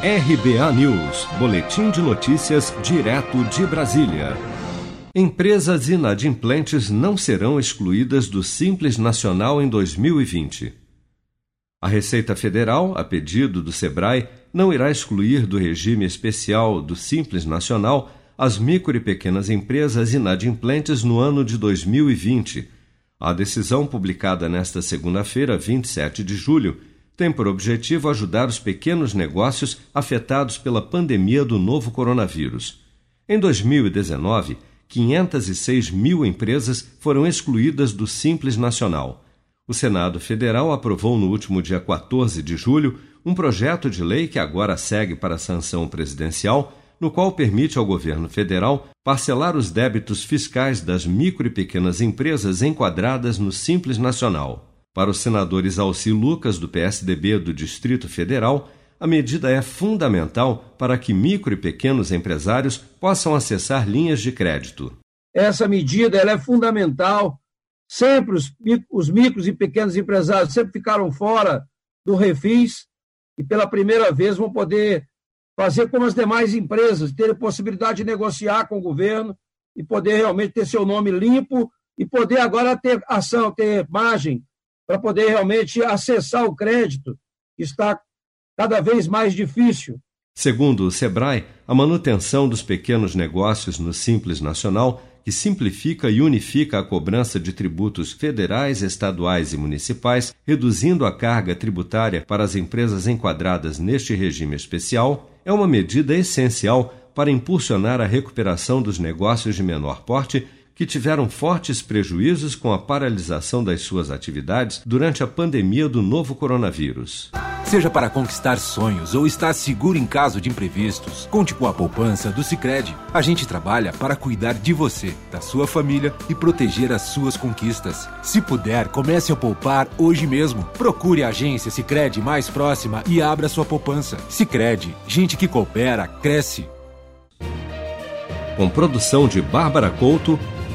RBA News, Boletim de Notícias, direto de Brasília. Empresas inadimplentes não serão excluídas do Simples Nacional em 2020. A Receita Federal, a pedido do SEBRAE, não irá excluir do regime especial do Simples Nacional as micro e pequenas empresas inadimplentes no ano de 2020. A decisão, publicada nesta segunda-feira, 27 de julho, tem por objetivo ajudar os pequenos negócios afetados pela pandemia do novo coronavírus. Em 2019, 506 mil empresas foram excluídas do Simples Nacional. O Senado Federal aprovou no último dia 14 de julho um projeto de lei que agora segue para a sanção presidencial, no qual permite ao governo federal parcelar os débitos fiscais das micro e pequenas empresas enquadradas no Simples Nacional. Para os senadores Alci Lucas, do PSDB do Distrito Federal, a medida é fundamental para que micro e pequenos empresários possam acessar linhas de crédito. Essa medida é fundamental. Sempre os, os micros e pequenos empresários sempre ficaram fora do refis e pela primeira vez vão poder fazer como as demais empresas, ter a possibilidade de negociar com o governo e poder realmente ter seu nome limpo e poder agora ter ação, ter margem para poder realmente acessar o crédito, está cada vez mais difícil. Segundo o Sebrae, a manutenção dos pequenos negócios no Simples Nacional, que simplifica e unifica a cobrança de tributos federais, estaduais e municipais, reduzindo a carga tributária para as empresas enquadradas neste regime especial, é uma medida essencial para impulsionar a recuperação dos negócios de menor porte que tiveram fortes prejuízos com a paralisação das suas atividades durante a pandemia do novo coronavírus. Seja para conquistar sonhos ou estar seguro em caso de imprevistos, conte com a poupança do Sicredi. A gente trabalha para cuidar de você, da sua família e proteger as suas conquistas. Se puder, comece a poupar hoje mesmo. Procure a agência Sicredi mais próxima e abra sua poupança. Sicredi, gente que coopera cresce. Com produção de Bárbara Couto